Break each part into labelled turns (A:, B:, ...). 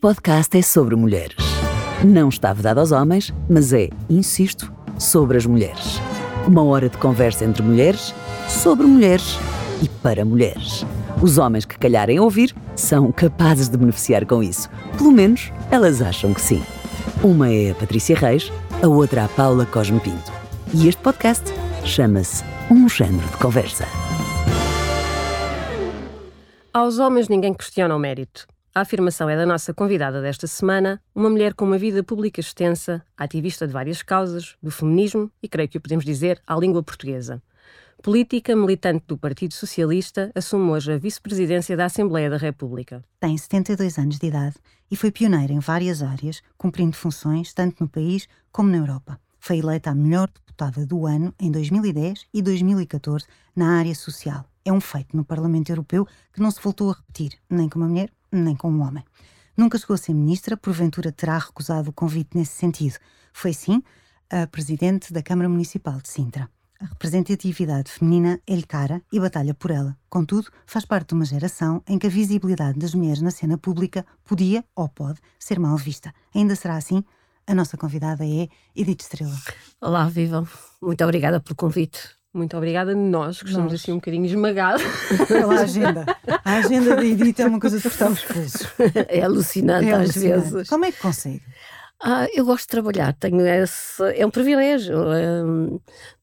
A: podcast é sobre mulheres. Não está vedado aos homens, mas é, insisto, sobre as mulheres. Uma hora de conversa entre mulheres, sobre mulheres e para mulheres. Os homens que calharem ouvir são capazes de beneficiar com isso. Pelo menos elas acham que sim. Uma é a Patrícia Reis, a outra a Paula Cosme Pinto. E este podcast chama-se Um Género de Conversa.
B: Aos homens ninguém questiona o mérito. A afirmação é da nossa convidada desta semana, uma mulher com uma vida pública extensa, ativista de várias causas, do feminismo e, creio que o podemos dizer, à língua portuguesa. Política, militante do Partido Socialista, assume hoje a vice-presidência da Assembleia da República.
C: Tem 72 anos de idade e foi pioneira em várias áreas, cumprindo funções tanto no país como na Europa. Foi eleita a melhor deputada do ano em 2010 e 2014 na área social. É um feito no Parlamento Europeu que não se voltou a repetir, nem com uma mulher, nem com um homem. Nunca chegou a ser ministra, porventura terá recusado o convite nesse sentido. Foi, sim, a presidente da Câmara Municipal de Sintra. A representatividade feminina é-lhe cara e batalha por ela. Contudo, faz parte de uma geração em que a visibilidade das mulheres na cena pública podia, ou pode, ser mal vista. Ainda será assim? A nossa convidada é Edith Estrela.
B: Olá, viva. Muito obrigada pelo convite. Muito obrigada. Nós, que estamos assim um bocadinho esmagados.
C: Pela agenda. A agenda da Edith é uma coisa de cortar os pulsos.
B: É alucinante é às alucinante. vezes.
C: Como é que consegue?
B: Ah, eu gosto de trabalhar, tenho esse, é um privilégio, é,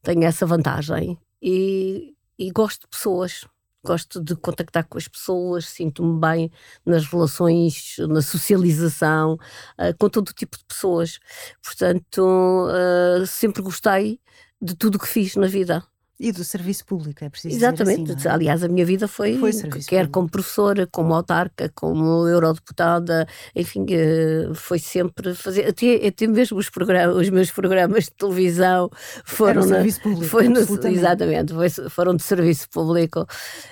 B: tenho essa vantagem e, e gosto de pessoas, gosto de contactar com as pessoas, sinto-me bem nas relações, na socialização, uh, com todo tipo de pessoas. Portanto, uh, sempre gostei de tudo o que fiz na vida.
C: E do serviço público, é preciso
B: Exatamente.
C: Assim, é?
B: Aliás, a minha vida foi, foi quer público. como professora, como autarca, como eurodeputada, enfim, eh, foi sempre fazer. Até, até mesmo os, programas, os meus programas de televisão foram.
C: Era serviço público.
B: Foi no, exatamente, foi, foram de serviço público.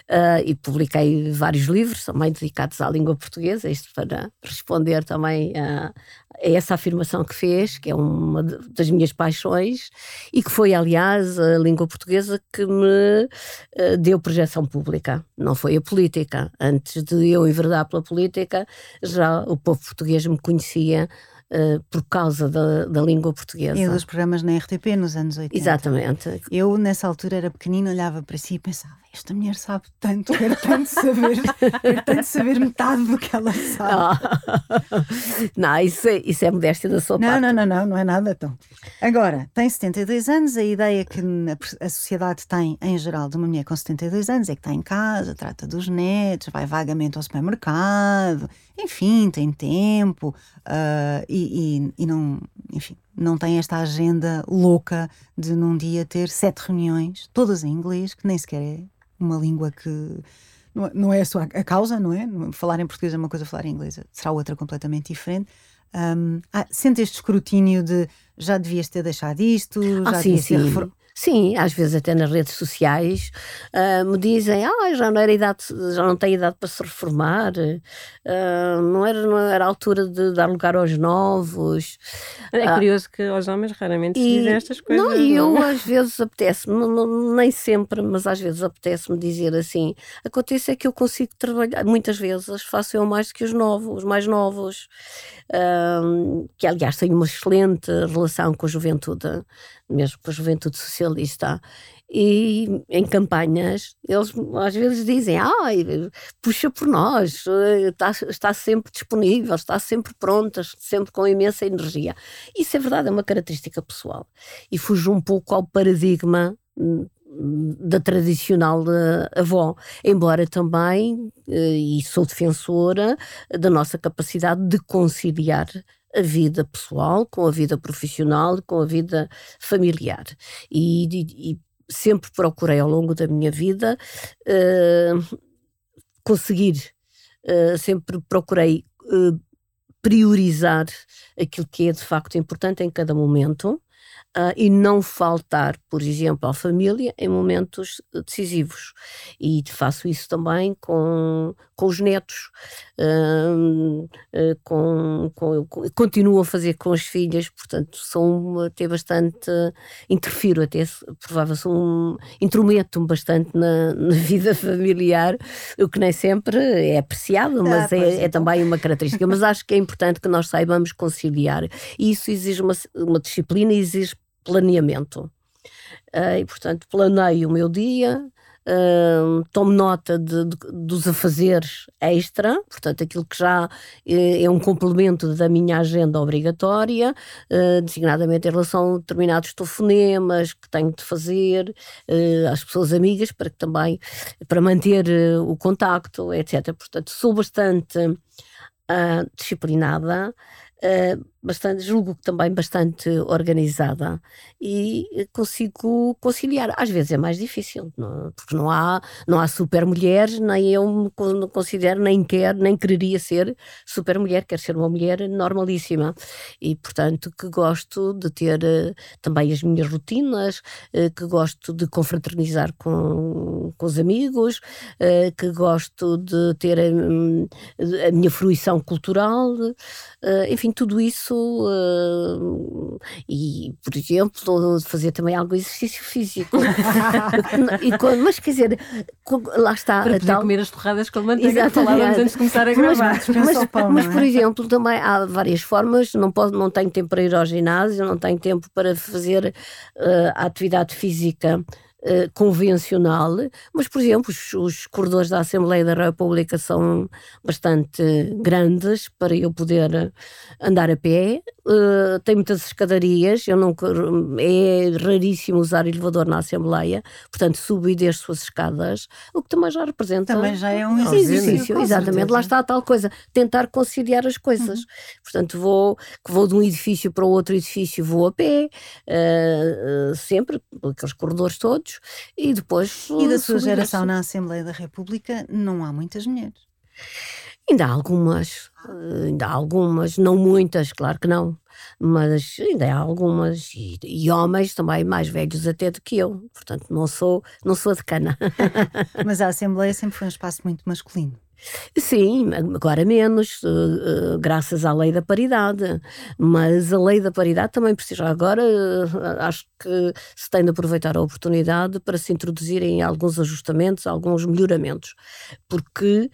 B: Uh, e publiquei vários livros também dedicados à língua portuguesa, isto para responder também é essa afirmação que fez, que é uma das minhas paixões, e que foi, aliás, a língua portuguesa que me uh, deu projeção pública. Não foi a política. Antes de eu enverdar pela política, já o povo português me conhecia Uh, por causa da, da, língua portuguesa.
C: E dos programas na RTP nos anos 80.
B: Exatamente.
C: Eu, nessa altura, era pequenina, olhava para si e pensava: esta mulher sabe tanto, quero tanto saber, quero tanto saber metade do que ela sabe.
B: Não, isso é, isso é modéstia da sua
C: não,
B: parte.
C: Não, não, não, não é nada então. Agora, tem 72 anos, a ideia que a, a sociedade tem em geral de uma mulher com 72 anos é que está em casa, trata dos netos, vai vagamente ao supermercado, enfim, tem tempo uh, e, e, e não, enfim, não tem esta agenda louca de num dia ter sete reuniões, todas em inglês, que nem sequer é uma língua que não é só a causa, não é? Falar em português é uma coisa, falar em inglês será outra completamente diferente. Um, ah, sente este escrutínio de já devias ter deixado isto,
B: ah,
C: já
B: sim,
C: devias
B: sim.
C: ter
B: Sim, às vezes até nas redes sociais uh, me dizem, ah, já não era idade, já não tem idade para se reformar, uh, não, era, não era a altura de dar lugar aos novos.
D: É uh, curioso que aos homens raramente se dizem estas coisas.
B: Não, e eu às vezes apetece-me, nem sempre, mas às vezes apetece-me dizer assim. Acontece é que eu consigo trabalhar, muitas vezes faço eu mais do que os novos, os mais novos, que aliás tenho uma excelente relação com a juventude mesmo com a juventude socialista. E em campanhas, eles às vezes dizem: ai, puxa por nós, está, está sempre disponível, está sempre pronta, sempre com imensa energia. Isso é verdade, é uma característica pessoal. E fujo um pouco ao paradigma hum, da tradicional avó, embora também, eh, e sou defensora da nossa capacidade de conciliar a vida pessoal com a vida profissional, com a vida familiar. E, e, e sempre procurei ao longo da minha vida uh, conseguir, uh, sempre procurei uh, priorizar aquilo que é de facto importante em cada momento. Uh, e não faltar, por exemplo, à família em momentos decisivos. E faço isso também com, com os netos, uh, uh, com, com, continuo a fazer com as filhas, portanto, sou até bastante, interfiro até, provável, sou um, intrometo-me bastante na, na, vida familiar, o que nem sempre é apreciado, mas ah, é, é, também uma característica. mas acho que é importante que nós saibamos conciliar, e isso exige uma, uma disciplina, exige planeamento. Uh, e, portanto, planeio o meu dia, uh, tomo nota de, de, dos afazeres extra, portanto, aquilo que já é, é um complemento da minha agenda obrigatória, uh, designadamente em relação a determinados telefonemas que tenho de fazer às pessoas amigas, para que também, para manter o contacto, etc. Portanto, sou bastante disciplinada. Bastante, julgo que também bastante organizada e consigo conciliar. Às vezes é mais difícil, não, porque não há, não há super mulheres, nem eu me considero, nem quero, nem quereria ser super mulher, quero ser uma mulher normalíssima. E, portanto, que gosto de ter uh, também as minhas rotinas, uh, que gosto de confraternizar com, com os amigos, que gosto de ter a, a minha fruição cultural, enfim, tudo isso uh, e, por exemplo, fazer também algum exercício físico. e, mas quer dizer, lá está.
D: Para poder tal... comer as torradas com manteiga que falávamos antes de começar a gravar.
B: Mas, mas, pão, mas é? por exemplo, também há várias formas. Não, posso, não tenho tempo para ir ao ginásio, não tenho tempo para fazer uh, a atividade física eh, convencional, mas, por exemplo, os, os, corredores da Assembleia da República são bastante grandes para eu poder andar a pé. Uh, tem muitas escadarias, eu não, é raríssimo usar elevador na Assembleia, portanto, subo e desço as escadas, o que também já representa.
C: Também já é um
B: exercício. exercício exatamente, lá está a tal coisa, tentar conciliar as coisas. Uhum. Portanto, vou, vou de um edifício para outro edifício, vou a pé, uh, sempre, aqueles corredores todos e depois.
C: E da sua geração na Assembleia da República não há muitas mulheres.
B: Ainda há algumas, ainda há algumas, não muitas, claro que não, mas ainda há algumas, e, e, homens também mais velhos até do que eu, portanto não sou, não sou de cana.
C: mas a Assembleia sempre foi um espaço muito masculino.
B: Sim, agora menos, uh, uh, graças à lei da paridade. Mas a lei da paridade também precisa. Agora, uh, acho que se tem de aproveitar a oportunidade para se introduzirem alguns ajustamentos, alguns melhoramentos. Porque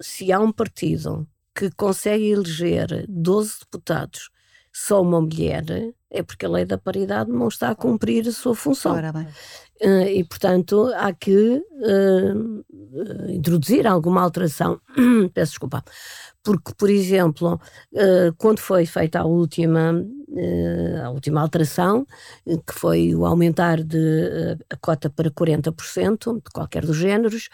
B: se há um partido que consegue eleger 12 deputados só uma mulher, é porque a lei da paridade não está a cumprir a sua função. Ora bem. Uh, e, portanto, há que uh, introduzir alguma alteração. Peço desculpa. Porque, por exemplo, uh, quando foi feita a última, a última alteração, que foi o aumentar de, a cota para 40% de qualquer dos géneros,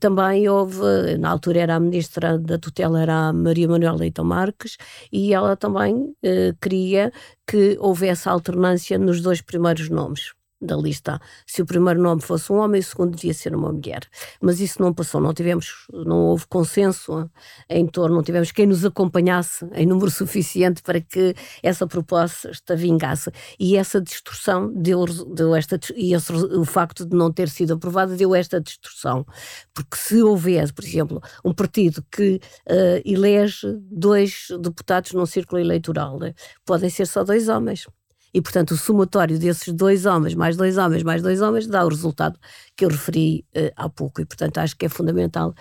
B: também houve, na altura era a ministra da tutela, era a Maria Manuela Leitão Marques, e ela também queria que houvesse alternância nos dois primeiros nomes da lista se o primeiro nome fosse um homem o segundo devia ser uma mulher. Mas isso não passou, não tivemos, não houve consenso em torno, não tivemos quem nos acompanhasse em número suficiente para que essa proposta vingasse. E essa distorção deu, deu esta, e esse, o facto de não ter sido aprovada deu esta distorção. Porque se houvesse, por exemplo, um partido que uh, elege dois deputados num círculo eleitoral, podem ser só dois homens. E, portanto, o somatório desses dois homens, mais dois homens, mais dois homens, dá o resultado que eu referi uh, há pouco. E, portanto, acho que é fundamental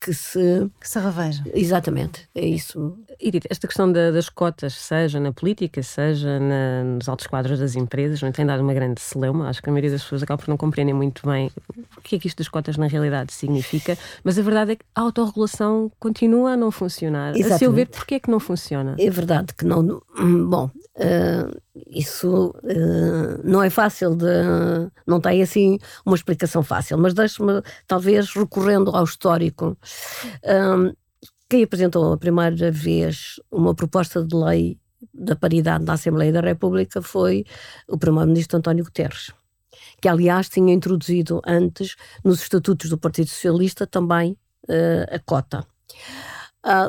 B: que se.
C: Que se reveja.
B: Exatamente, é isso.
D: Edith, esta questão da, das cotas, seja na política, seja na, nos altos quadros das empresas, não tem dado uma grande celeuma. Acho que a maioria das pessoas acaba por não compreender muito bem o que é que isto das cotas na realidade significa. Mas a verdade é que a autorregulação continua a não funcionar. Exatamente. A seu ver, porquê é que não funciona?
B: É verdade que não. Bom. Uh, isso uh, não é fácil de. não tem assim uma explicação fácil, mas deixe-me, talvez, recorrendo ao histórico. Um, quem apresentou a primeira vez uma proposta de lei da paridade na Assembleia da República foi o Primeiro-Ministro António Guterres, que aliás tinha introduzido antes nos estatutos do Partido Socialista também uh, a cota,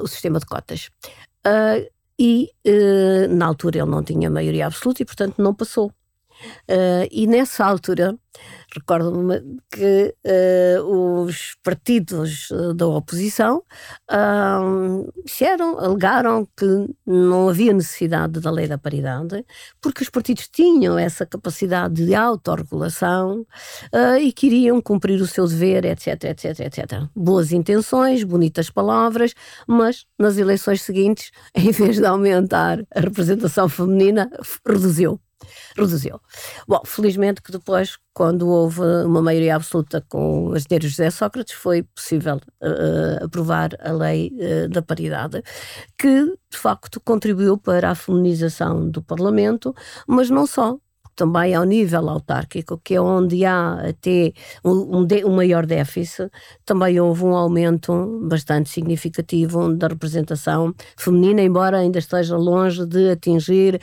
B: o sistema de cotas. Uh, e uh, na altura ele não tinha maioria absoluta e, portanto, não passou. Uh, e nessa altura, recordo-me que uh, os partidos uh, da oposição disseram, alegaram que não havia necessidade da lei da paridade, porque os partidos tinham essa capacidade de autorregulação e queriam cumprir o seu dever, etc, etc, etc. Boas intenções, bonitas palavras, mas nas eleições seguintes, em vez de aumentar a representação feminina, reduziu reduziu. Bom, felizmente que depois, quando houve uma maioria absoluta com o engenheiro José Sócrates, foi possível uh, aprovar a lei uh, da paridade, que de facto contribuiu para a feminização do Parlamento, mas não só, também ao nível autárquico, que é onde há até um, um, maior déficit, também houve um aumento bastante significativo da representação feminina, embora ainda esteja longe de atingir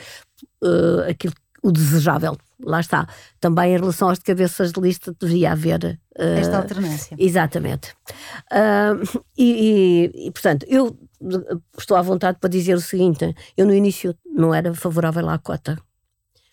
B: uh, aquilo o desejável. Lá está. Também em relação às de cabeças de lista devia haver.
C: Uh, Esta alternância.
B: Exatamente. Uh, e, e, e, portanto, eu estou à vontade para dizer o seguinte: eu no início não era favorável à cota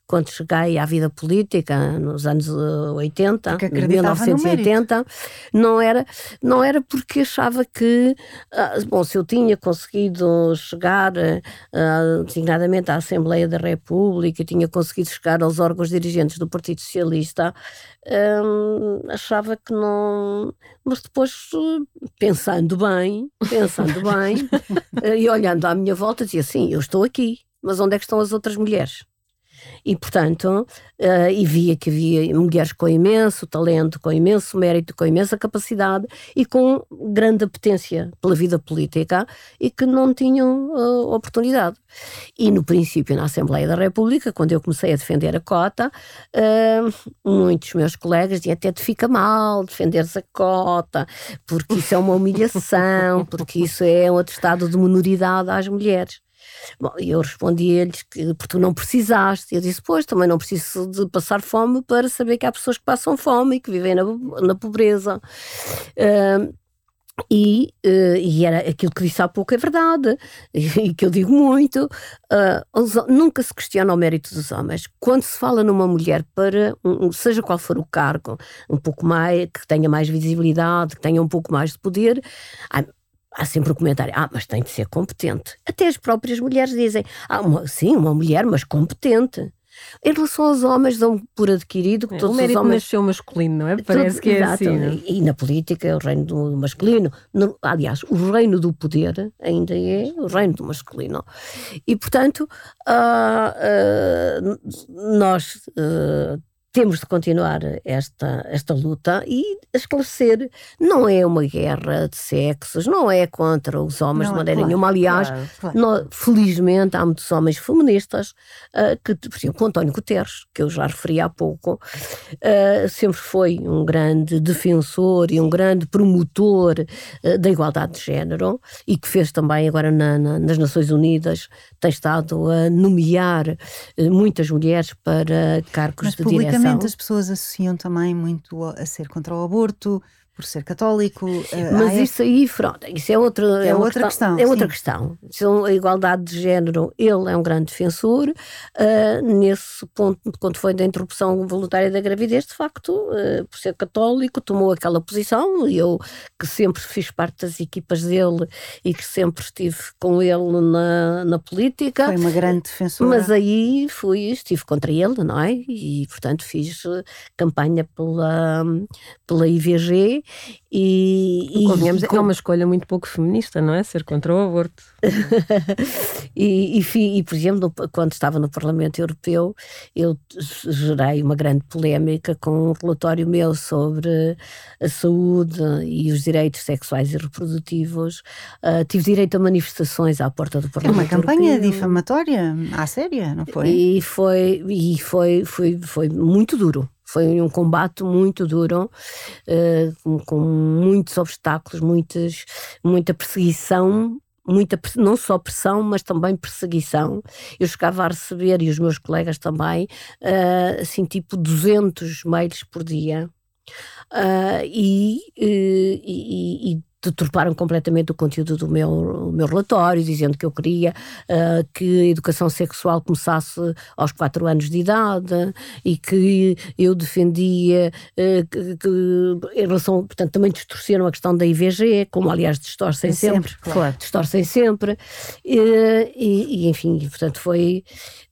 B: quando cheguei à vida política, nos anos 80, 1980, não era, não era porque achava que, ah, bom, se eu tinha conseguido chegar, uh, designadamente à Assembleia da República, tinha conseguido chegar aos órgãos dirigentes do Partido Socialista, um, achava que não. Mas depois, pensando bem, pensando bem, e olhando à minha volta, dizia assim: eu estou aqui, mas onde é que estão as outras mulheres? E, portanto, uh, e via que havia mulheres com imenso talento, com imenso mérito, com imensa capacidade e com grande apetência pela vida política e que não tinham uh, oportunidade. E no princípio, na Assembleia da República, quando eu comecei a defender a cota, uh, muitos meus colegas diziam até te fica mal defenderes a cota, porque isso é uma humilhação, porque isso é um atestado de minoridade às mulheres. Bom, eu respondi-lhes que porque tu não precisaste. Eu disse, pois, também não preciso de passar fome para saber que há pessoas que passam fome e que vivem na, na pobreza. Uh, e, uh, e, era aquilo que disse há pouco é verdade, e que eu digo muito. Uh, nunca se questiona o mérito dos homens. Quando se fala numa mulher para, um, seja qual for o cargo, um pouco mais, que tenha mais visibilidade, que tenha um pouco mais de poder, há sempre o comentário, ah, mas tem de ser competente. Até as próprias mulheres dizem, ah, uma, sim, uma mulher, mas competente. Em relação aos homens, dão por adquirido que é, todos
D: o
B: os homens.
D: nasceu masculino, não é? Parece que é exato, assim. Não?
B: E, na política é o reino do masculino. No, aliás, o reino do poder ainda é o reino do masculino. E, portanto, uh, uh, nós. Uh, temos de continuar esta, esta luta e esclarecer. Não é uma guerra de sexos, não é contra os homens não, de maneira claro, nenhuma. Aliás, claro, claro. Nós, felizmente há muitos homens feministas, uh, que, por exemplo, o António Guterres, que eu já referi há pouco, uh, sempre foi um grande defensor e um grande promotor uh, da igualdade de género e que fez também agora na, na, nas Nações Unidas, tem estado a nomear muitas mulheres para cargos
C: Mas
B: de direção
C: as pessoas associam também muito a ser contra o aborto, por ser católico.
B: Eh, Mas isso aí, pronto, isso é outra,
C: é, é outra questão,
B: questão. É outra questão. São a igualdade de género, ele é um grande defensor. Uh, nesse ponto, quando foi da interrupção voluntária da gravidez, de facto, uh, por ser católico, tomou aquela posição. E eu, que sempre fiz parte das equipas dele e que sempre estive com ele na, na política.
C: Foi uma grande defensora.
B: Mas aí fui, estive contra ele, não é? E, portanto, fiz campanha pela, pela IVG e,
D: e com... é uma escolha muito pouco feminista, não é? Ser contra o aborto.
B: e, e, e, por exemplo, quando estava no Parlamento Europeu, eu gerei uma grande polémica com um relatório meu sobre a saúde e os direitos sexuais e reprodutivos. Uh, tive direito a manifestações à porta do Parlamento.
C: É uma campanha Europeu. difamatória à séria, não foi?
B: E foi, e foi, foi, foi muito duro. Foi um combate muito duro, uh, com, com, muitos obstáculos, muitas, muita perseguição, muita, não só pressão, mas também perseguição. Eu chegava a receber, e os meus colegas também, uh, assim, tipo 200 mails por dia. Uh, e, e, e, deturparam completamente o conteúdo do meu, meu relatório, dizendo que eu queria uh, que a educação sexual começasse aos 4 anos de idade e que eu defendia uh, que, que, em relação, portanto, também distorceram a questão da IVG, como aliás distorcem é sempre, sempre claro. distorcem sempre, e, e, enfim, portanto foi,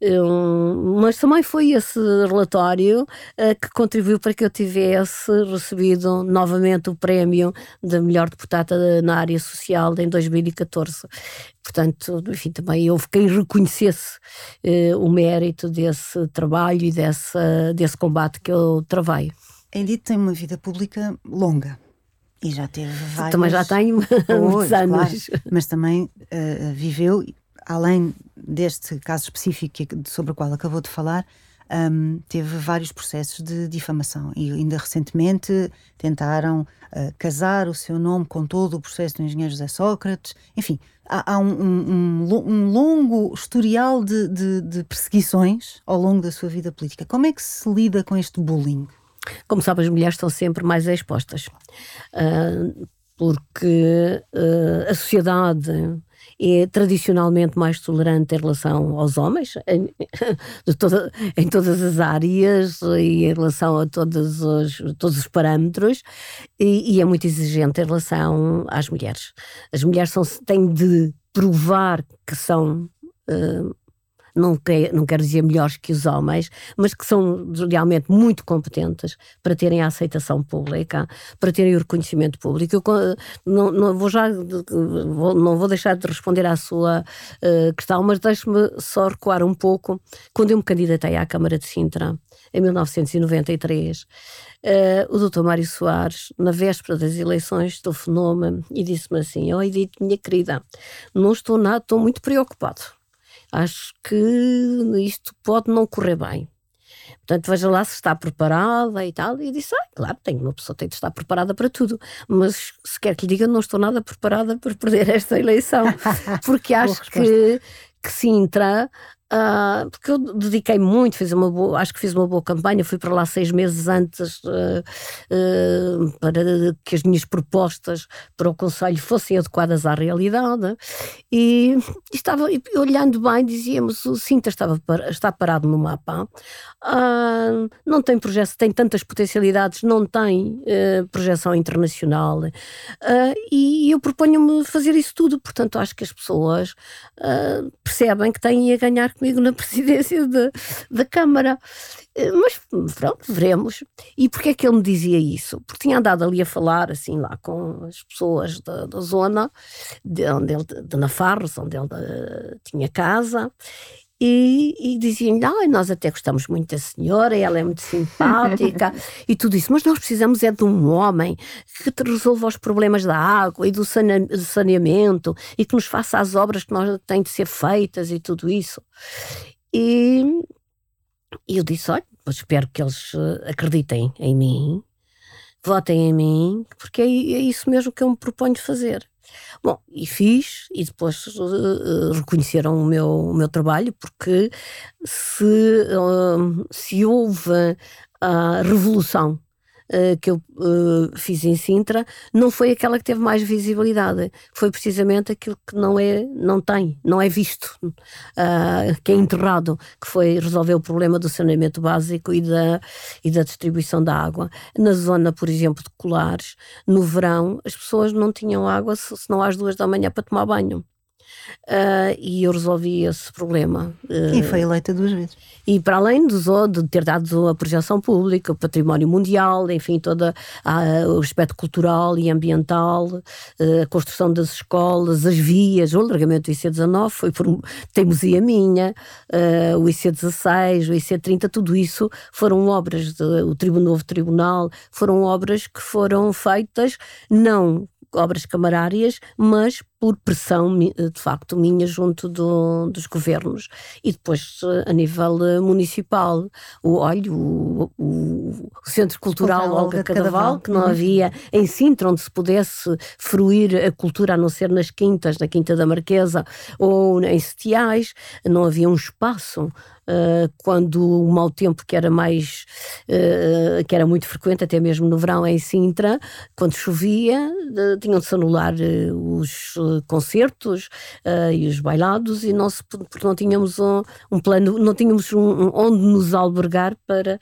B: um, mas também foi esse relatório uh, que contribuiu para que eu tivesse recebido novamente o prémio de melhor deputada na área social em 2014. Portanto, enfim, também houve quem reconhecesse uh, o mérito desse trabalho e desse, desse combate que eu travei.
C: A Edith tem uma vida pública longa. E já teve vários...
B: Também já tenho muitos anos.
C: Claro, mas também uh, viveu, além deste caso específico sobre o qual acabou de falar, um, teve vários processos de difamação e ainda recentemente tentaram uh, casar o seu nome com todo o processo do engenheiro José Sócrates. Enfim, há, há um, um, um, longo historial de, de, de perseguições ao longo da sua vida política. Como é que se lida com este bullying?
B: Como sabe, as mulheres estão sempre mais expostas, uh, porque uh, a sociedade é tradicionalmente mais tolerante em relação aos homens, em, toda, em todas as áreas e em relação a todos os, todos os parâmetros, e, e, é muito exigente em relação às mulheres. As mulheres são, têm de provar que são uh, não, quer, não quero dizer melhores que os homens, mas que são realmente muito competentes para terem a aceitação pública, para terem o reconhecimento público. Eu não, não vou já vou, não vou deixar de responder à sua uh, questão, mas deixe-me só recuar um pouco. Quando eu me candidatei à Câmara de Sintra, em 1993, uh, eh, o Dr. Mário Soares, na véspera das eleições, telefonou-me e disse-me assim: Oh, Edith, minha querida, não estou nada, estou muito preocupado acho que isto pode não correr bem. Portanto, veja lá se está preparada e tal. E disse: ah, claro, tem, uma pessoa tem de estar preparada para tudo. Mas se quer que lhe diga, não estou nada preparada para perder esta eleição. Porque acho que, que Sintra Uh, porque eu dediquei muito, fiz uma boa, acho que fiz uma boa campanha, fui para lá seis meses antes uh, uh, para que as minhas propostas para o Conselho fossem adequadas à realidade. E, e estava, olhando bem, dizíamos, o Sinta estava, está parado no mapa, não tem projeto, tem tantas potencialidades, não tem projeção internacional. E eu proponho-me fazer isso tudo, portanto acho que as pessoas percebem que têm a ganhar comigo na presidência da, da Câmara. Eh, mas pronto, veremos. E porquê é que ele me dizia isso? Porque tinha andado ali a falar, assim, lá com as pessoas da, da zona, de onde ele, de Nafarros, onde ele eh, tinha casa, e, e diziam-lhe, ah, nós até gostamos muito da senhora, ela é muito simpática e tudo isso, mas nós precisamos é de um homem que resolva os problemas da água e do saneamento e que nos faça as obras que nós têm de ser feitas e tudo isso. E, e eu disse, olha, espero que eles eh, acreditem em mim, votem em mim, porque é, é isso mesmo que eu me proponho fazer. Bom, e fiz, e depois uh, reconheceram o meu, o meu trabalho, porque se, uh, se houve a revolução uh, que eu uh, fiz em Sintra não foi aquela que teve mais visibilidade, foi precisamente aquilo que não é, não tem, não é visto, uh, que é enterrado, que foi resolver o problema do saneamento básico e da, e da distribuição da água. Na zona, por exemplo, de Colares, no verão, as pessoas não tinham água senão às duas da manhã para tomar banho. Uh, e eu resolvi esse problema.
C: Uh, e foi eleita duas vezes.
B: E para além do, de ter dado a projeção pública, o património mundial, enfim, todo o aspecto cultural e ambiental, uh, a construção das escolas, as vias, o alargamento do IC19 foi por teimosia minha, o IC16, o IC30, tudo isso foram obras, de, o novo tribunal, foram obras que foram feitas não obras camarárias, mas por pressão, de facto, minha junto do, dos governos e depois a nível municipal. O, olha, o, o, o Centro Cultural Olga, Olga Cadaval, Cadaval, que não uhum. havia em Sintra onde se pudesse fruir a cultura, a não ser nas quintas, na Quinta da Marquesa ou em Setiais, não havia um espaço Uh, quando o mau tempo que era mais que era muito frequente até mesmo no verão em Sintra quando chovia tinham de se anular os concertos e os bailados e se, porque não tínhamos um, um plano não tínhamos um, onde nos albergar para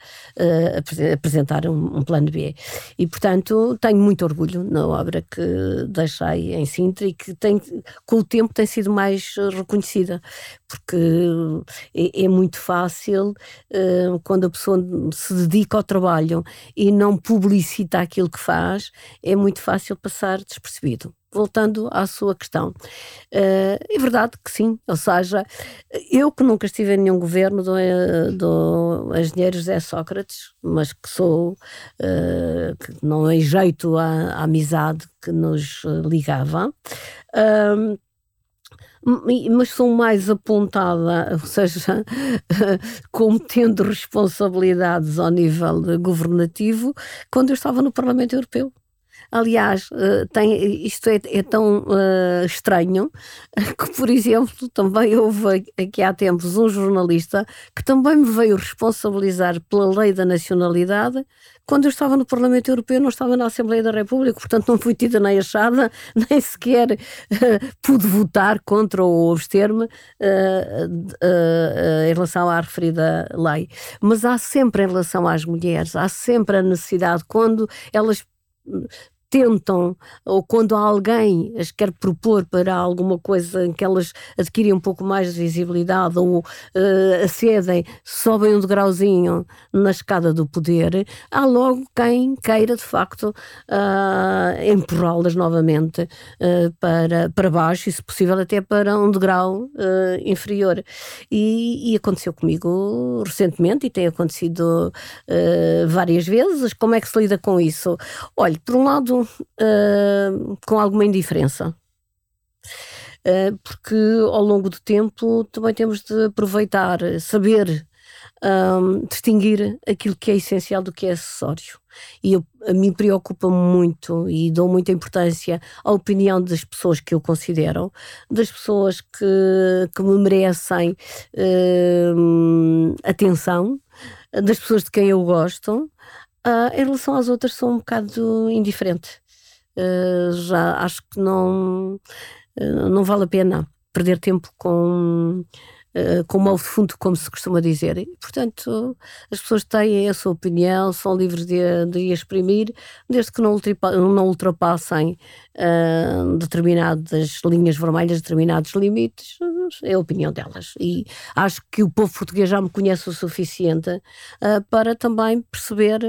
B: apresentar um, um, plano B e portanto tenho muito orgulho na obra que deixei em Sintra e que tem, com o tempo tem sido mais reconhecida porque é, é muito fácil uh, quando a pessoa se dedica ao trabalho e não publicita aquilo que faz, é muito fácil passar despercebido. Voltando à sua questão, uh, é verdade que sim, ou seja, eu que nunca estive em nenhum governo do, do engenheiro José Sócrates, mas que sou, uh, que não é jeito à amizade que nos ligava, uh, mas sou mais apontada, ou seja, como tendo responsabilidades ao nível governativo, quando eu estava no Parlamento Europeu. Aliás, eh, tem, isto é, é tão uh, estranho que, por exemplo, também houve aqui há tempos um jornalista que também me veio responsabilizar pela lei da nacionalidade quando eu estava no Parlamento Europeu, não estava na Assembleia da República, portanto não fui tida nem achada, nem sequer uh, pude votar contra ou abster-me uh, uh, em relação à referida lei. Mas há sempre, em relação às mulheres, há sempre a necessidade, quando elas tentam, ou quando alguém as quer propor para alguma coisa em que elas adquirem um pouco mais de visibilidade ou uh, acedem, sobem um degrauzinho na escada do poder, há logo quem queira de facto uh, empurrá-las novamente uh, para, para baixo e, se possível, até para um degrau inferior. E, e, aconteceu comigo recentemente e tem acontecido várias vezes. Como é que se lida com isso? Olha, por um lado, uh, com alguma indiferença. Uh, porque ao longo do tempo também temos de aproveitar, saber um, distinguir aquilo que é essencial do que é acessório. E eu, a mim preocupa muito e dou muita importância à opinião das pessoas que eu considero, das pessoas que, que me merecem uh, atenção, das pessoas de quem eu gosto. Uh, em relação às outras, sou um bocado indiferente. Eh, já acho que não, uh, não vale a pena perder tempo com com mal fundo, como se costuma dizer. E, portanto, as pessoas têm a sua opinião, são livres de, de exprimir, desde que não, não ultrapassem uh, determinadas linhas vermelhas, determinados limites, é a opinião delas. E acho que o povo português já me conhece o suficiente uh, para também perceber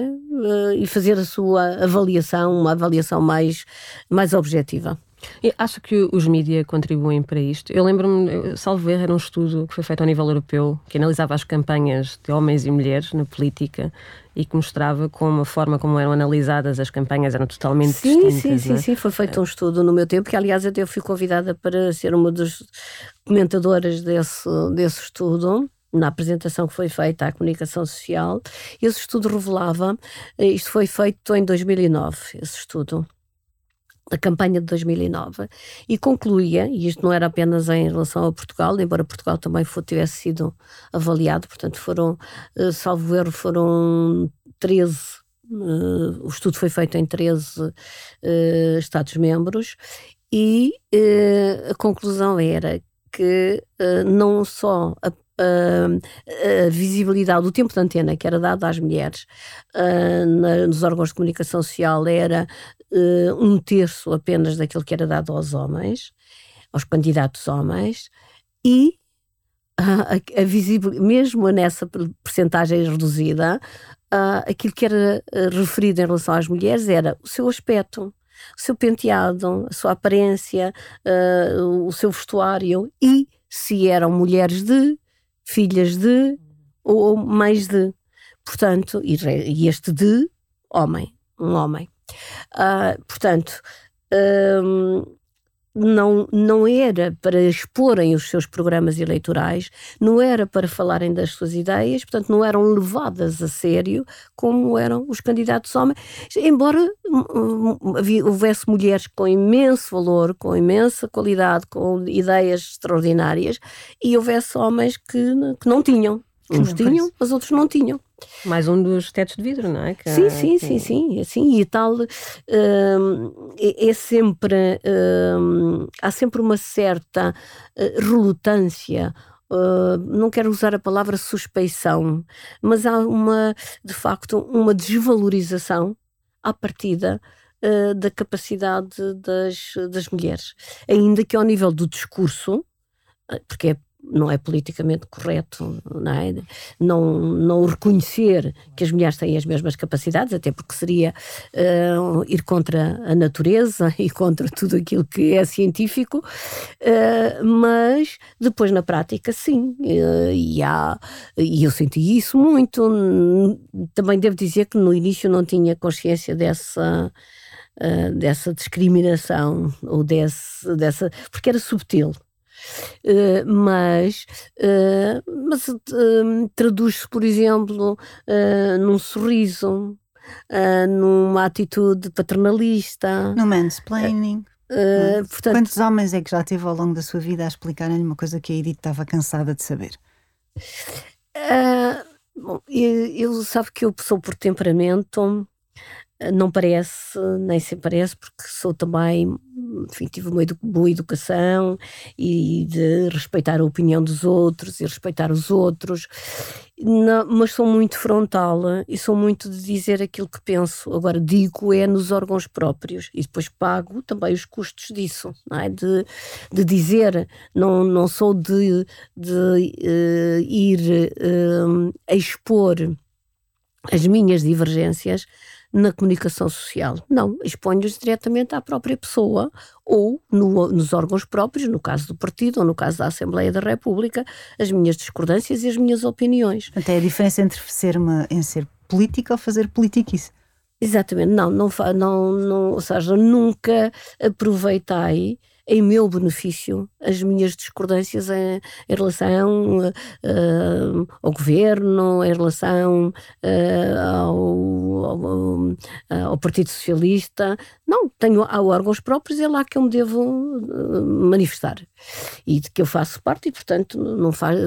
B: e fazer a sua avaliação, uma avaliação mais, mais objetiva.
D: E acho que os mídias contribuem para isto. Eu lembro-me, salvo erro, era um estudo que foi feito ao nível europeu, que analisava as campanhas de homens e mulheres na política e que mostrava como a forma como eram analisadas as campanhas eram totalmente
B: sim,
D: distintas.
B: Sim, sim, é? sim, foi feito um estudo no meu tempo, que aliás até eu fui convidada para ser uma das comentadoras desse, desse estudo na apresentação que foi feita à comunicação social, esse estudo revelava, eh, isto foi feito em 2009, esse estudo, a campanha de 2009 e concluía, e isto não era apenas em relação a Portugal, embora Portugal também for, tivesse sido avaliado, portanto foram, uh, salvo erro, foram 13, uh, eh, o estudo foi feito em 13 uh, eh, Estados-membros e a conclusão era que não só a a, a visibilidade, o tempo de antena que era dado às mulheres uh, na, nos órgãos de comunicação social era uh, um terço apenas daquilo que era dado aos homens, aos candidatos homens, e a, a visibilidade, mesmo nessa percentagem reduzida, uh, aquilo que era referido em relação às mulheres era o seu aspecto, o seu penteado, a sua aparência, o seu vestuário e se eram mulheres de filhas de ou mães de. Portanto, e, este de homem, um homem. Uh, portanto, um, não, não era para exporem os seus programas eleitorais, não era para falarem das suas ideias, portanto, não eram levadas a sério como eram os candidatos homens, embora hum, hum, houvesse mulheres com imenso valor, com imensa qualidade, com ideias extraordinárias, e houvesse homens que, que não tinham. Uns tinham, mas outros não tinham.
D: Mais um dos tetos de vidro, não é?
B: Que, sim, sim, que... sim, sim, assim, e tal hum, é, é, sempre hum, há sempre uma certa uh, relutância Uh, não quero usar a palavra suspeição, mas há uma, de facto, uma desvalorização à partida uh, da capacidade das, das mulheres. Ainda que ao nível do discurso, porque é não é politicamente correto não, é? não, não reconhecer que as mulheres têm as mesmas capacidades, até porque seria uh, ir contra a natureza e contra tudo aquilo que é científico, uh, mas depois na prática sim, uh, e, há, e eu senti isso muito. Também devo dizer que no início não tinha consciência dessa. dessa discriminação ou desse, dessa porque era subtil Uh, mas uh, mas uh, traduz-se, por exemplo, num sorriso, numa atitude paternalista.
C: No mansplaining. Uh, portanto, Quantos homens é que já teve ao longo da sua vida a explicarem-lhe uma coisa que a Edith estava cansada de saber?
B: bom, eu, eu sabe que eu sou por temperamento não parece, nem se parece, porque sou também, enfim, tive uma edu boa educação e de respeitar a opinião dos outros e respeitar os outros, não, mas sou muito frontal e sou muito de dizer aquilo que penso. Agora, digo é nos órgãos próprios e depois pago também os custos disso, não é? de, de dizer, não, não sou de, de uh, ir uh, expor as minhas divergências na comunicação social. Não, exponho-os diretamente à própria pessoa ou no, nos órgãos próprios, no caso do partido ou no caso da Assembleia da República, as minhas discordâncias e as minhas opiniões.
C: Até a diferença entre ser, uma, em ser política ou fazer politiquice.
B: Exatamente, não, não, não, não, ou seja, nunca aproveitei em meu benefício as minhas discordâncias em, em relação uh, ao governo, em relação uh, ao, ao, ao, Partido Socialista. Não, tenho há órgãos próprios é lá que eu me devo uh, manifestar e de que eu faço parte e, portanto, não faz,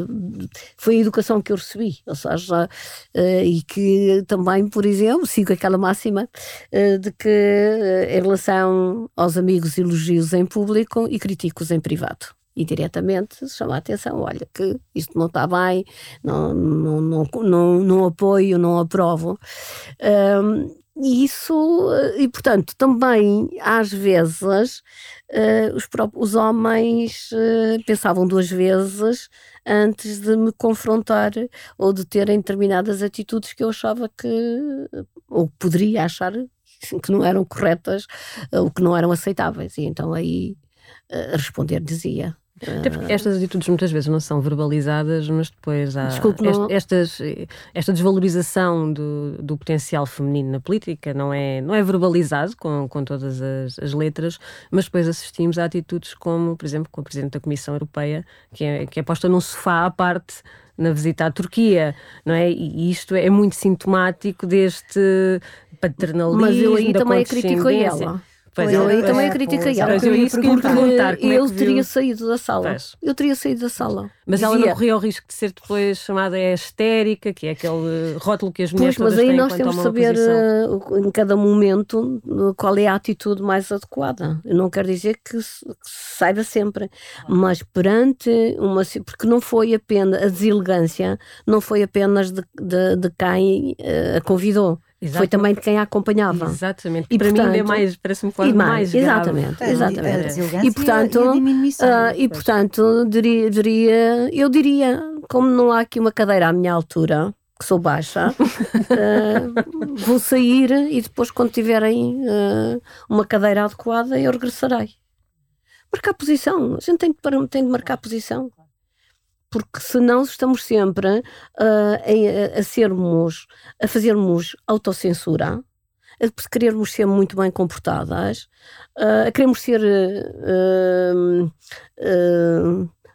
B: foi a educação que eu recebi, ou seja, e que também, por exemplo, sigo aquela máxima de que em relação aos amigos elogios em público e critico-os em privado e diretamente chama a atenção, olha que isto não está bem, não, não, não, não, não apoio, não aprovo. Um, e isso, e portanto, também às vezes uh, os, próprios, os homens uh, pensavam duas vezes antes de me confrontar ou de terem determinadas atitudes que eu achava que, ou poderia achar que não eram corretas ou que não eram aceitáveis. E então aí uh, responder dizia
D: até porque estas atitudes muitas vezes não são verbalizadas, mas depois há Desculpe, não... estas, esta desvalorização do, do potencial feminino na política não é, não é verbalizado com, com todas as, as letras, mas depois assistimos a atitudes como, por exemplo, com a Presidente da Comissão Europeia, que é, que é posta num sofá à parte na visita à Turquia, não é? E isto é muito sintomático deste paternalismo.
B: Mas eu aí também critico ela. Pois eu aí também critiquei ela. Porque eu, ia perguntar é eu teria saído da sala. Pois. Eu teria saído da sala.
D: Mas Dizia. ela não corria o risco de ser depois chamada histérica, que é aquele rótulo que as mulheres
B: pois, mas aí nós temos de saber uh, em cada momento uh, qual é a atitude mais adequada. Eu não quero dizer que, que saiba sempre, mas perante uma porque não foi apenas a deselegância, não foi apenas de, de, de quem uh, a convidou. Exatamente. Foi também de quem a acompanhava.
D: Exatamente. E, para portanto, mim é mais, parece-me quase mais, mais
B: Exatamente, grave. exatamente. E, portanto, e, uh, e portanto diria, diria, eu diria, como não há aqui uma cadeira à minha altura, que sou baixa, uh, vou sair e depois, quando tiverem uh, uma cadeira adequada, eu regressarei. Marcar posição, a gente tem, tem de marcar posição porque senão estamos sempre uh, a, a, sermos, a fazermos autocensura a querermos ser muito bem comportadas, uh, a queremos ser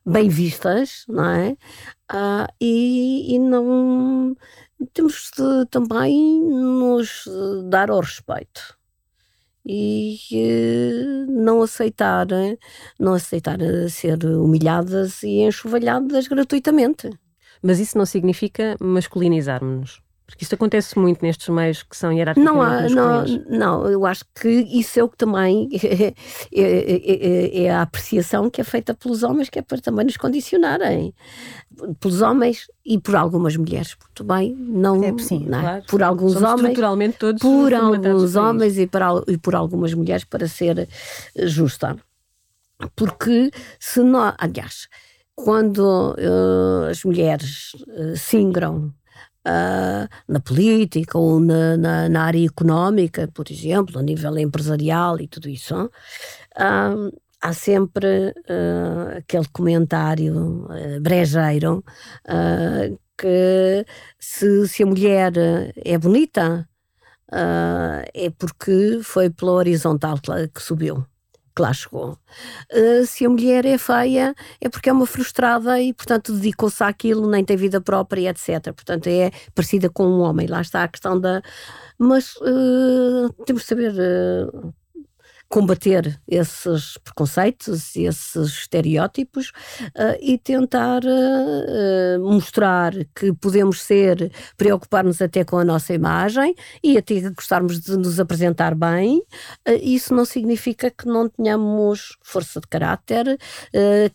B: bem vistas, não é? E, e, não temos de também nos dar ao respeito e não aceitar não aceitar ser humilhadas e enxovalhadas gratuitamente.
D: Mas isso não significa masculinizarmos-nos. Porque isso acontece muito nestes meios que são hierarquicamente
B: não há, não, não, eu acho que isso é o que também é, é, é, a apreciação que é feita pelos homens, que é para também nos condicionarem. Pelos homens e por algumas mulheres, porque também não,
C: é, sim,
B: não
C: claro.
B: por alguns
D: Somos
B: homens,
D: estruturalmente todos
B: por alguns homens e, para, e por algumas mulheres para ser justa. Porque se nós, aliás, quando uh, as mulheres uh, se ingram uh, na política ou na, na, na, área económica, por exemplo, a nível empresarial e tudo isso, uh, há sempre uh, aquele comentário brejeiro que se, se, a mulher é bonita é porque foi pela horizontal que subiu que lá chegou. Uh, se a mulher é feia, é porque é uma frustrada e, portanto, dedicou-se àquilo, nem tem vida própria, etc. Portanto, é parecida com um homem. Lá está a questão da. Mas uh, temos de saber uh, combater esses preconceitos, esses estereótipos uh, e tentar uh, mostrar que podemos ser, preocupar-nos até com a nossa imagem e até gostarmos de nos apresentar bem. Uh, isso não significa que não tenhamos força de caráter,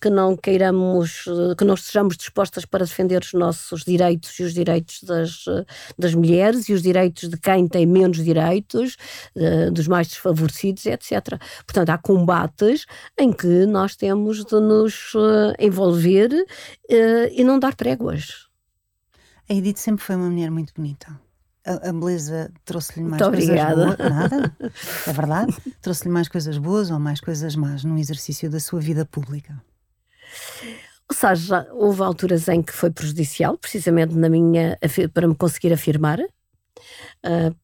B: que não queiramos, que não estejamos dispostas para defender os nossos direitos e os direitos das, das mulheres e os direitos de quem tem menos direitos, dos mais desfavorecidos, etc. Portanto, há combates em que nós temos de nos uh, envolver uh, e não dar tréguas.
C: A Edith sempre foi uma mulher muito bonita. A, a beleza trouxe-lhe mais
B: muito
C: coisas
B: obrigada.
C: boas. Nada, é verdade. Trouxe-lhe mais coisas boas ou mais coisas más no exercício da sua vida pública.
B: Ou seja, houve alturas em que foi prejudicial, precisamente na minha, para me conseguir afirmar,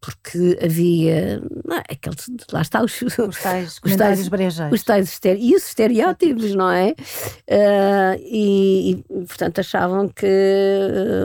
B: porque havia não, é, aqueles, lá está os,
C: os tais os tais,
B: os tais e os estereótipos, não é? Uh, e, e, portanto achavam que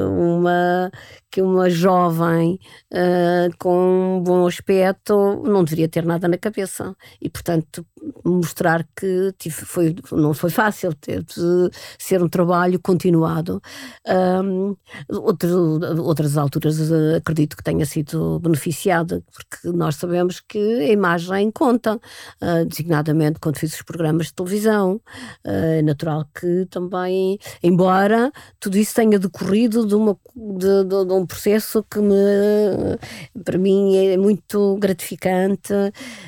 B: uma que uma jovem uh, com um bom aspecto não deveria ter nada na cabeça. E portanto mostrar que tive, foi, não foi fácil ter de ser um trabalho continuado. Um, outro, outras alturas acredito que tenha sido beneficiada porque nós sabemos que a imagem conta uh, designadamente quando fiz os programas de televisão. Uh, é natural que também embora tudo isso tenha decorrido de, uma, de, de, de um processo que me, para mim é muito gratificante,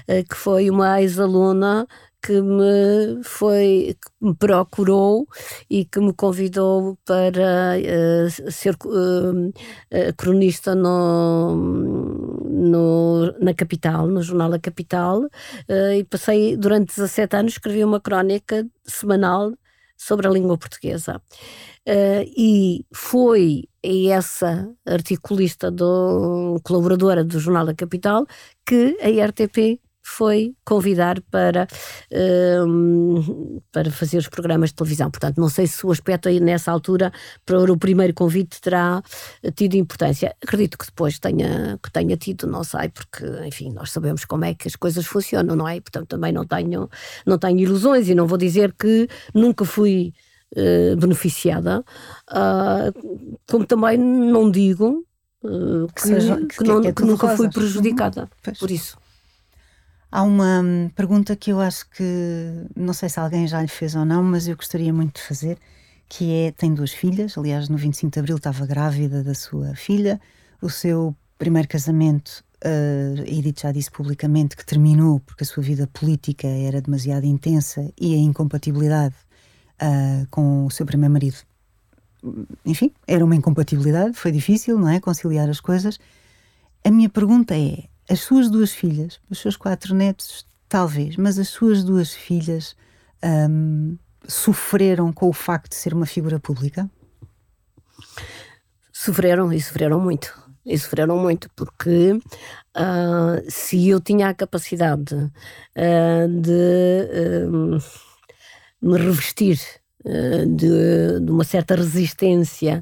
B: eh, que foi uma ex-aluna que me foi que me procurou e que me convidou para uh, ser uh, cronista no, no, na capital, no jornal A Capital, uh, e passei durante 17 anos escrevi uma crónica semanal sobre a língua portuguesa. Uh, e foi essa articulista, do, colaboradora do Jornal da Capital, que a RTP foi convidar para, um, para fazer os programas de televisão. Portanto, não sei se o aspecto aí nessa altura para o primeiro convite terá tido importância. Acredito que depois tenha, que tenha tido, não sei, porque, enfim, nós sabemos como é que as coisas funcionam, não é? Portanto, também não tenho, não tenho ilusões e não vou dizer que nunca fui uh, beneficiada, uh, como também não digo uh, que, que, seja, que, que, não, é que nunca fui prejudicada por isso.
C: Há uma hum, pergunta que eu acho que não sei se alguém já lhe fez ou não, mas eu gostaria muito de fazer, que é tem duas filhas, aliás, no 25 de Abril estava grávida da sua filha, o seu primeiro casamento, uh, Edith já disse publicamente que terminou porque a sua vida política era demasiado intensa e a incompatibilidade uh, com o seu primeiro marido. Enfim, era uma incompatibilidade, foi difícil, não é? Conciliar as coisas. A minha pergunta é: as suas duas filhas, os seus quatro netos, talvez, mas as suas duas filhas um, sofreram com o facto de ser uma figura pública?
B: Sofreram e sofreram muito. e sofreram muito, porque uh, se eu tinha a capacidade uh, de uh, me revestir de, de, uma certa resistência,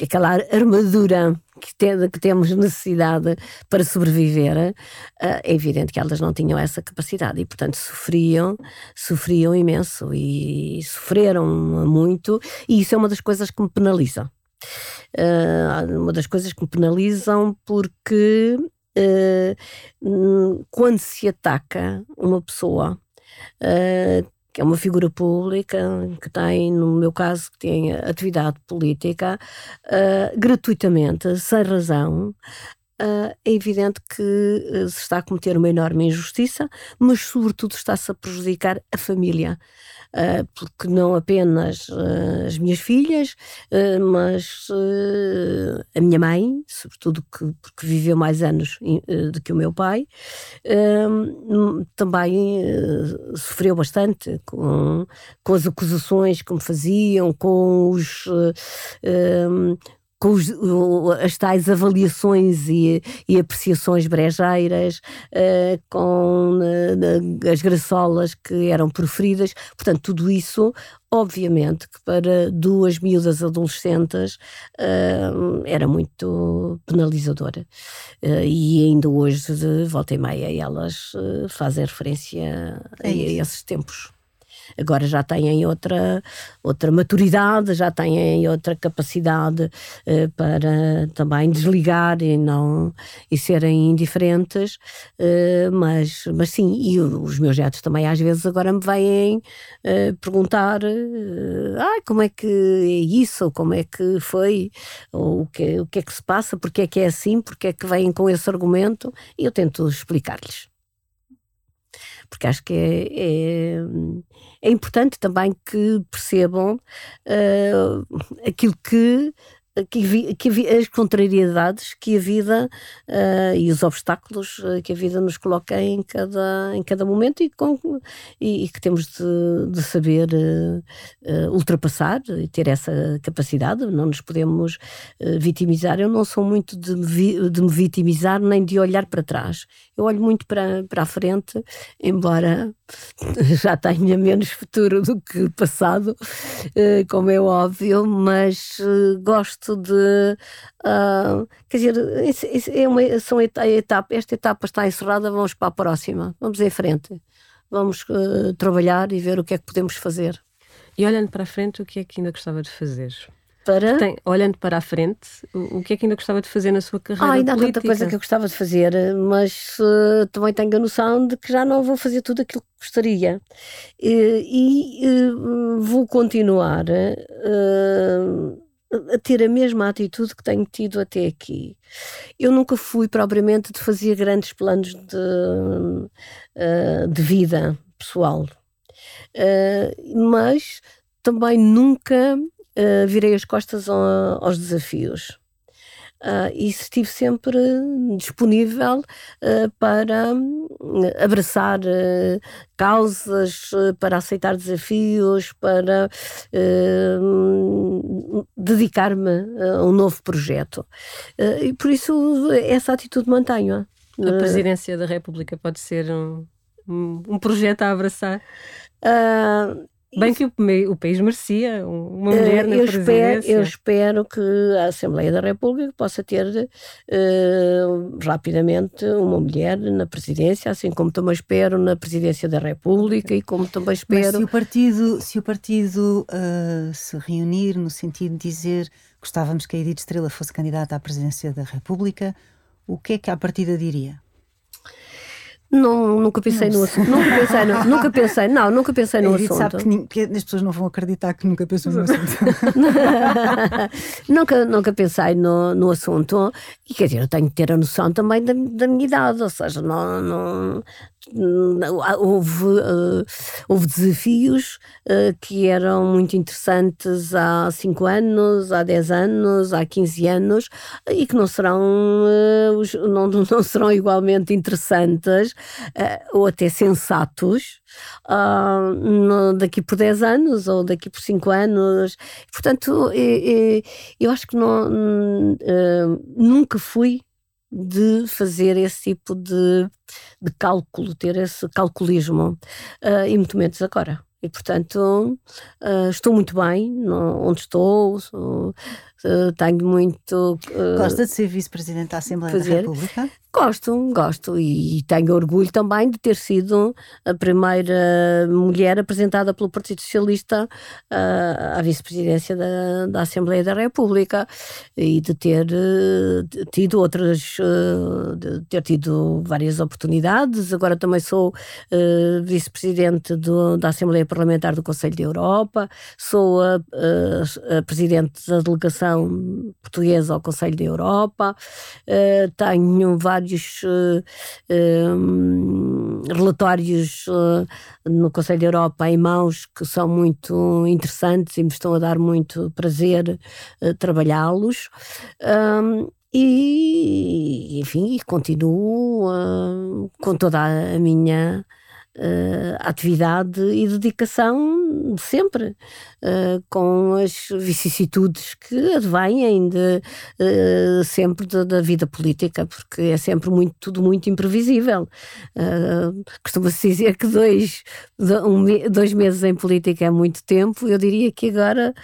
B: aquela armadura que, te, que, temos necessidade para sobreviver, é evidente que elas não tinham essa capacidade e, portanto, sofriam, sofriam imenso e sofreram muito, e isso é uma das coisas que me penalizam. Uh, uma das coisas que me penalizam porque uh, quando se ataca uma pessoa que é uma figura pública, que tem, no meu caso, que tem atividade política, gratuitamente, sem razão, Uh, é evidente que uh, se está a cometer uma enorme injustiça, mas, sobretudo, está-se a prejudicar a família. Uh, porque não apenas as minhas filhas, mas a minha mãe, sobretudo que, porque viveu mais anos do que o meu pai, também sofreu bastante com, com as acusações que me faziam, com os com os, as tais avaliações e, e apreciações brejeiras, uh, com uh, as graçolas que eram proferidas. Portanto, tudo isso, obviamente, que para duas miúdas adolescentes uh, era muito penalizadora. e ainda hoje, de volta e meia, elas fazem referência é a, a esses tempos agora já têm outra, outra maturidade, já têm outra capacidade uh, para também desligar e não e serem indiferentes, uh, mas, mas sim, e os meus netos também às vezes agora me vêm uh, perguntar ah, como é que é isso, ou como é que foi, ou o que, o que é que se passa, porque é que é assim, porque é que vêm com esse argumento, e eu tento explicar-lhes porque acho que é, é, é importante também que percebam uh, aquilo que que, que as contrariedades que a vida uh, e os obstáculos uh, que a vida nos coloca em cada, em cada momento e, com, e, e que temos de, de saber uh, ultrapassar e ter essa capacidade. Não nos podemos vitimizar. Eu não sou muito de me, de me vitimizar nem de olhar para trás. Eu olho muito para, para a frente, embora já tenha menos futuro do que passado, como é óbvio, mas gosto de. Uh, quer dizer, é uma, são etapa, esta etapa está encerrada, vamos para a próxima, vamos em frente, vamos uh, trabalhar e ver o que é que podemos fazer.
D: E olhando para a frente, o que é que ainda gostava de fazer?
B: Para...
D: Tem, olhando para a frente, o, o, que é que ainda gostava de fazer na sua carreira? Ah,
B: ainda
D: política?
B: há tanta coisa que eu gostava de fazer, mas uh, também tenho a noção de que já não vou fazer tudo aquilo que gostaria. E, e uh, vou continuar. Uh, a ter a mesma atitude que tenho tido até aqui. Eu nunca fui propriamente de fazer grandes planos de, uh, de vida pessoal, uh, mas também nunca uh, virei as costas aos desafios. Uh, e estive sempre disponível uh, para abraçar uh, causas, para aceitar desafios, para dedicar-me a um novo projeto. e por isso essa atitude mantenho.
D: A presidência da República pode ser um, um projeto a abraçar? Bem que o, o, país merecia uma mulher uh, na
B: eu
D: presidência.
B: Espero, eu espero que a Assembleia da República possa ter uh, rapidamente uma mulher na presidência, assim como também espero na presidência da República e como também espero... Mas
C: se o partido, se, o partido uh, se reunir no sentido de dizer gostávamos que a Edith Estrela fosse candidata à presidência da República, o que é que a partida diria?
B: Não, nunca pensei não no assunto. Nunca pensei, no, nunca pensei, não, nunca pensei no assunto.
C: sabe que, que, as pessoas não vão acreditar que nunca pensou no assunto.
B: nunca, nunca pensei no, no assunto. E quer dizer, eu tenho que ter a noção também da, da minha idade, ou seja, não, não, houve, uh, houve desafios uh, que eram muito interessantes há 5 anos, há 10 anos, há 15 anos e que não serão, uh, não, não serão igualmente interessantes ou até sensatos no, daqui por 10 anos ou daqui por 5 anos. Portanto, eu acho que não, nunca fui de fazer esse tipo de, de cálculo, ter esse calculismo, uh, e muito menos agora. E, portanto, uh, estou muito bem no, onde estou, uh, tenho muito.
C: Gosta de ser vice-presidente da Assembleia fazer. da República?
B: Gosto, gosto e tenho orgulho também de ter sido a primeira mulher apresentada pelo Partido Socialista uh, à vice-presidência da, da, Assembleia da República e de ter uh, tido outras, uh, de ter tido várias oportunidades. Agora também sou vice-presidente da Assembleia Parlamentar do Conselho da Europa, sou a, a, a presidente da delegação portuguesa ao Conselho da Europa, tenho vários uh, relatórios uh, no Conselho da Europa em mãos que são muito interessantes e me estão a dar muito prazer trabalhá-los. Um, e, enfim, continuo uh, com toda a minha uh, atividade e dedicação de sempre, uh, com as vicissitudes que advêm de, uh, sempre de, da vida política, porque é sempre muito, tudo muito imprevisível. Costuma-se dizer que dois, um, dois meses em política é muito tempo, eu diria que agora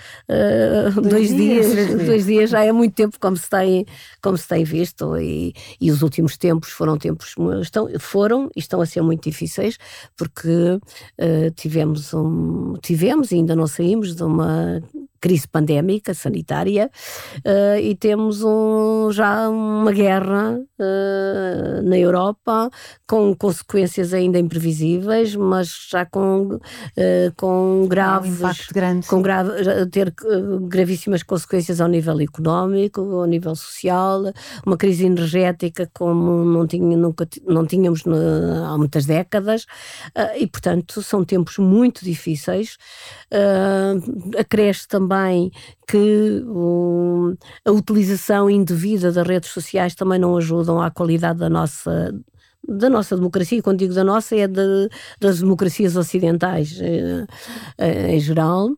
B: dois, dois dias, dias, dois dias já é muito tempo, como se tem, como se tem visto, e, e os últimos tempos foram tempos, estão, foram e estão a ser muito difíceis, porque uh, tivemos, um, tivemos e ainda não saímos de uma crise pandémica sanitária uh, e temos um, já uma guerra uh, na Europa com consequências ainda imprevisíveis, mas já com, uh, com graves
C: um grande,
B: com grave, ter gravíssimas consequências ao nível económico, ao nível social, uma crise energética como não, tinha, nunca, não tínhamos há muitas décadas e portanto são tempos muito difíceis. acresce também também que um, a utilização indevida das redes sociais também não ajudam à qualidade da nossa da nossa democracia, quando digo da nossa, é de, das democracias ocidentais eh, eh, em geral,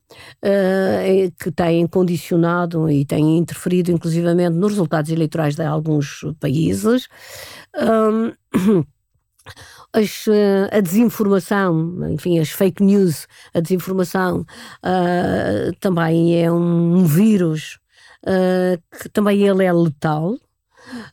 B: eh, que têm condicionado e têm interferido inclusivamente nos resultados eleitorais de alguns países. Um, as, eh, a desinformação, enfim, as fake news, a desinformação uh, também é um, vírus uh, que também ele é letal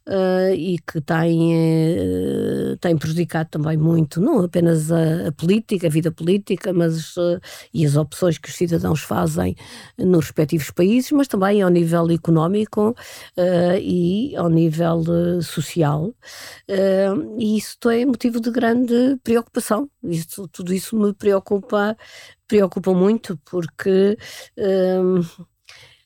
B: uh, e que tem, uh, tem prejudicado também muito, não apenas a, a política, a vida política, mas uh, e as opções que os cidadãos fazem nos respectivos países, mas também ao nível económico e ao nível social. e isso é motivo de grande preocupação. Isso, tudo isso me preocupa, preocupa muito, porque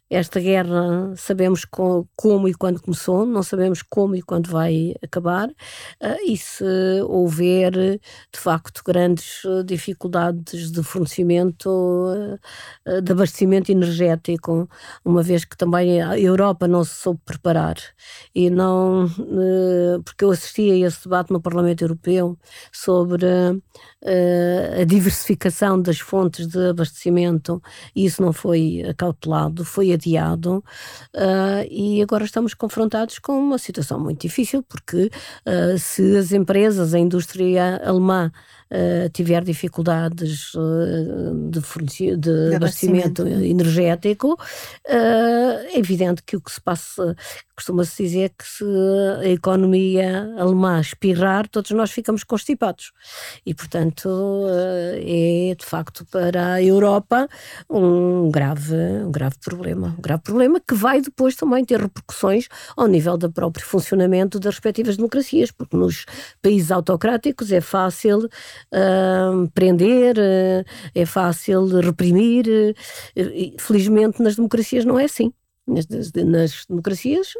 B: esta guerra sabemos como e quando começou, não sabemos como e quando vai acabar, uh, e se houver de facto grandes ah, dificuldades de fornecimento, uh, de abastecimento energético, uma vez que também a Europa não se soube preparar. E não, porque eu assisti a esse debate no Parlamento Europeu sobre a diversificação das fontes de abastecimento isso não foi acautelado, foi adiado uh, e agora estamos confrontados com uma situação muito difícil porque uh, se as empresas, a indústria alemã uh, tiver dificuldades de, de, de abastecimento energético, é evidente que o que se passa, costuma-se dizer que se a economia alemã espirrar, todos nós ficamos constipados. E, portanto, é de facto para a Europa um grave, um grave problema um grave problema que vai depois também ter repercussões ao nível do próprio funcionamento das respectivas democracias, porque nos países autocráticos é fácil uh, prender, uh, é fácil reprimir. Uh, felizmente nas democracias não é assim. nas, nas democracias,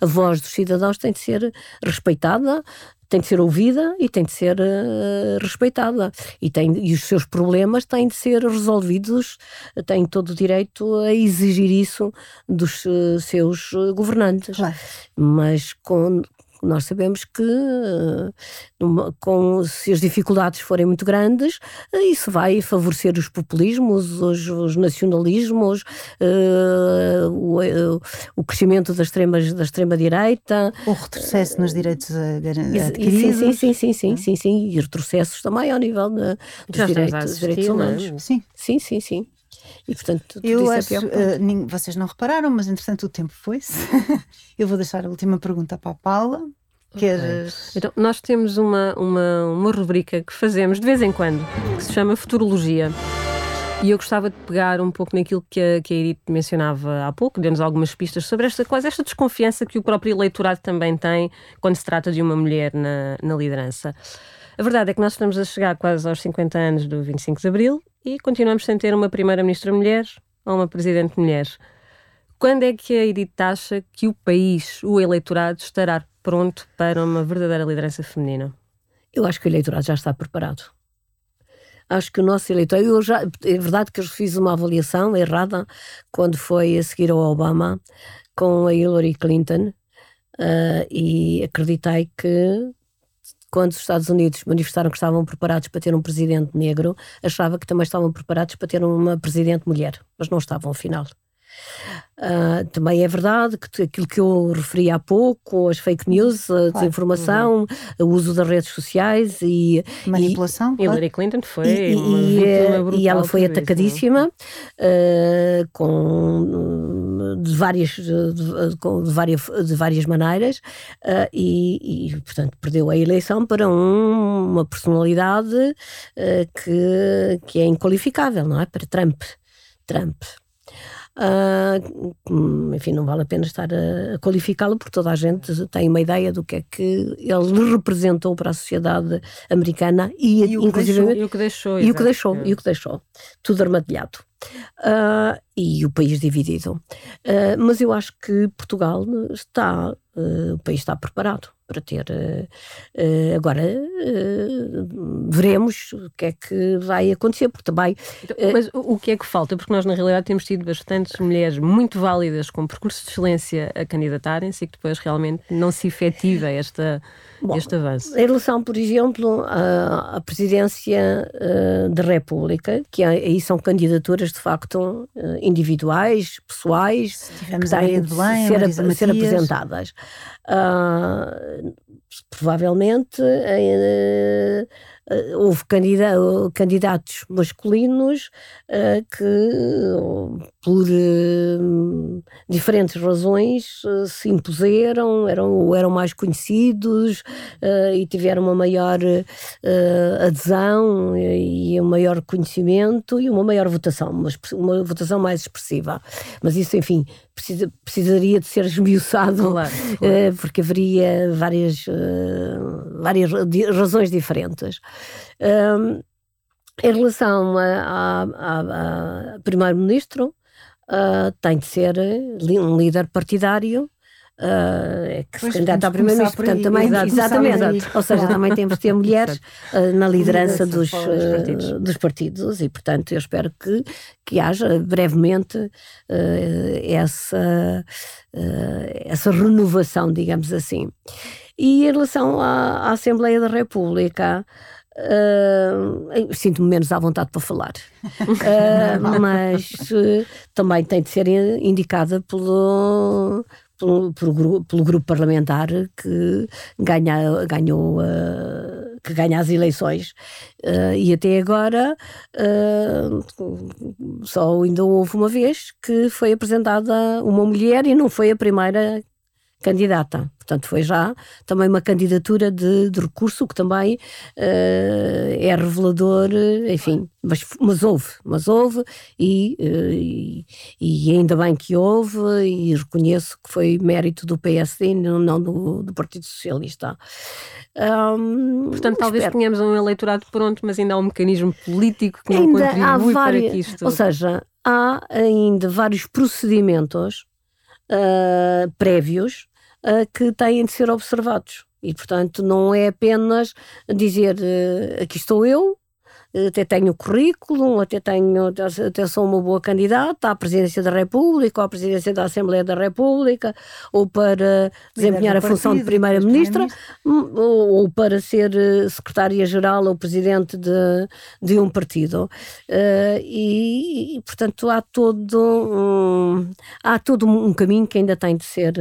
B: a, a voz dos cidadãos tem de ser respeitada, tem de ser ouvida e tem de ser uh, respeitada. E, tem, e os seus problemas têm de ser resolvidos, têm todo o direito a exigir isso dos uh, seus governantes. Claro. Mas com, nós sabemos que com, se as dificuldades forem muito grandes, isso vai favorecer os populismos, os, os nacionalismos, uh, o, o, crescimento da extrema, da extrema direita.
C: O retrocesso nos direitos adquiridos.
B: Sim, sim, sim, sim, sim, sim, e retrocessos também ao nível de, dos direitos, direitos é? humanos. Sim, sim, sim. sim. E portanto,
C: eu acho, uh, vocês não repararam, mas entretanto o tempo foi-se. eu vou deixar a última pergunta para a Paula.
D: Queres... Okay. Então, nós temos uma, uma, uma rubrica que fazemos de vez em quando, que se chama Futurologia. E eu gostava de pegar um pouco naquilo que a, que a Edith mencionava há pouco, deu-nos algumas pistas sobre esta, quase esta desconfiança que o próprio eleitorado também tem quando se trata de uma mulher na, na liderança. A verdade é que nós estamos a chegar quase aos 50 anos do 25 de Abril e continuamos sem ter uma primeira-ministra mulher ou uma presidente mulher. Quando é que a Edith acha que o país, o eleitorado, estará pronto para uma verdadeira liderança feminina?
B: Eu acho que o eleitorado já está preparado. Acho que o nosso eleitorado. Eu já, é verdade que eu fiz uma avaliação errada quando foi a seguir ao Obama com a Hillary Clinton uh, e acreditei que quando os Estados Unidos manifestaram que estavam preparados para ter um presidente negro, achava que também estavam preparados para ter uma presidente mulher, mas não estavam, afinal. Uh, também é verdade que aquilo que eu referi há pouco, as fake news, a desinformação, uhum. o uso das redes sociais e
C: manipulação.
D: E, Hillary Clinton foi
B: e,
D: uma e,
B: e ela foi atacadíssima uh, com de várias de, de várias de várias maneiras uh, e, e, portanto perdeu a eleição para um, uma personalidade que que é inqualificável, não é? Para Trump. Trump. Uh, enfim, não vale a pena estar a, a qualificá-lo, porque toda a gente tem uma ideia do que é que ele representou para a sociedade americana e,
D: e inclusive e o que deixou
B: e o que deixou, é. e o que deixou tudo armadilhado uh, e o país dividido. Uh, mas eu acho que Portugal está, o país está preparado para ter. Uh, agora uh, veremos o que é que vai acontecer, porque também.
D: Então, mas o que é que falta? Porque nós, na realidade, temos tido bastantes mulheres muito válidas com percurso de excelência a candidatarem-se e que depois realmente não se efetiva esta, Bom, este avanço.
B: Em relação, por exemplo, à, à presidência uh, da República, que aí são candidaturas de facto individuais, pessoais, que têm de ser, ser apresentadas. Uh, provavelmente uh, uh, houve candidatos masculinos uh, que, por diferentes razões, se impuseram, eram, eram mais conhecidos e tiveram uma maior adesão e um maior conhecimento e uma maior votação, uma, uma votação mais expressiva. Mas isso, enfim, precisa, precisaria de ser esmiuçado, claro, claro. porque haveria várias, várias razões diferentes. Um, em relação a, primeiro-ministro, uh, tem de ser um líder partidário Uh, que pois se candidata a primeiro-ministro, portanto também, exatamente, ou seja, também temos de ter mulheres uh, na liderança dos, uh, partidos. dos partidos e, portanto, eu espero que, que haja brevemente essa, essa renovação, digamos assim. E em relação à, à Assembleia da República, Uh, Sinto-me menos à vontade para falar, uh, mas uh, também tem de ser indicada pelo, pelo, pelo, pelo, grupo parlamentar que ganha, ganhou que ganha as eleições. E até agora só ainda houve uma vez que foi apresentada uma mulher e não foi a primeira candidata. Portanto, foi já também uma candidatura de, de recurso, que também uh, é revelador, enfim, mas, mas houve, mas houve, e, uh, e, e, ainda bem que houve, e reconheço que foi mérito do PSD, não do, do Partido Socialista.
D: Um, Portanto, talvez espero. tenhamos um eleitorado pronto, mas ainda há um mecanismo político que não ainda contribui várias, para que isto...
B: Ou seja, há ainda vários procedimentos uh, prévios uh, que têm de ser observados. E, portanto, não é apenas dizer aqui estou eu, até tenho currículo, até tenho, até sou uma boa candidata à presidência da República, ou à presidência da Assembleia da República, ou para desempenhar a função de primeira-ministra, hum, ou, para ser eh, secretária-geral ou presidente de, de um partido. Uh, e, e, portanto, há todo, um, há todo um caminho que ainda tem de ser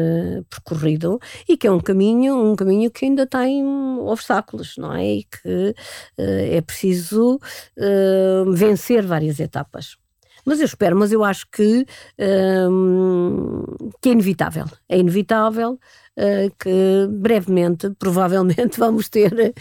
B: percorrido e que é um caminho, um caminho que ainda tem obstáculos, não é? E que é preciso uh, vencer várias etapas. Mas eu espero, mas eu acho que, uh, que é inevitável. É inevitável uh, que brevemente, provavelmente, vamos ter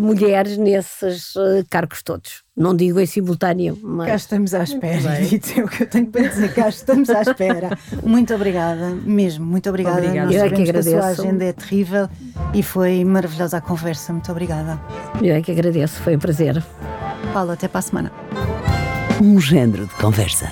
B: mulheres nesses cargos todos. Não digo em simultâneo, mas.
C: Cá estamos à espera, Edith, é o que eu tenho para dizer, cá estamos à espera. Muito obrigada, mesmo, muito obrigada.
B: obrigada. Eu é que agradeço.
C: a sua agenda é terrível e foi maravilhosa a conversa. Muito obrigada.
B: Eu é que agradeço, foi um prazer.
C: Paulo, até para a semana.
A: Um género de conversa.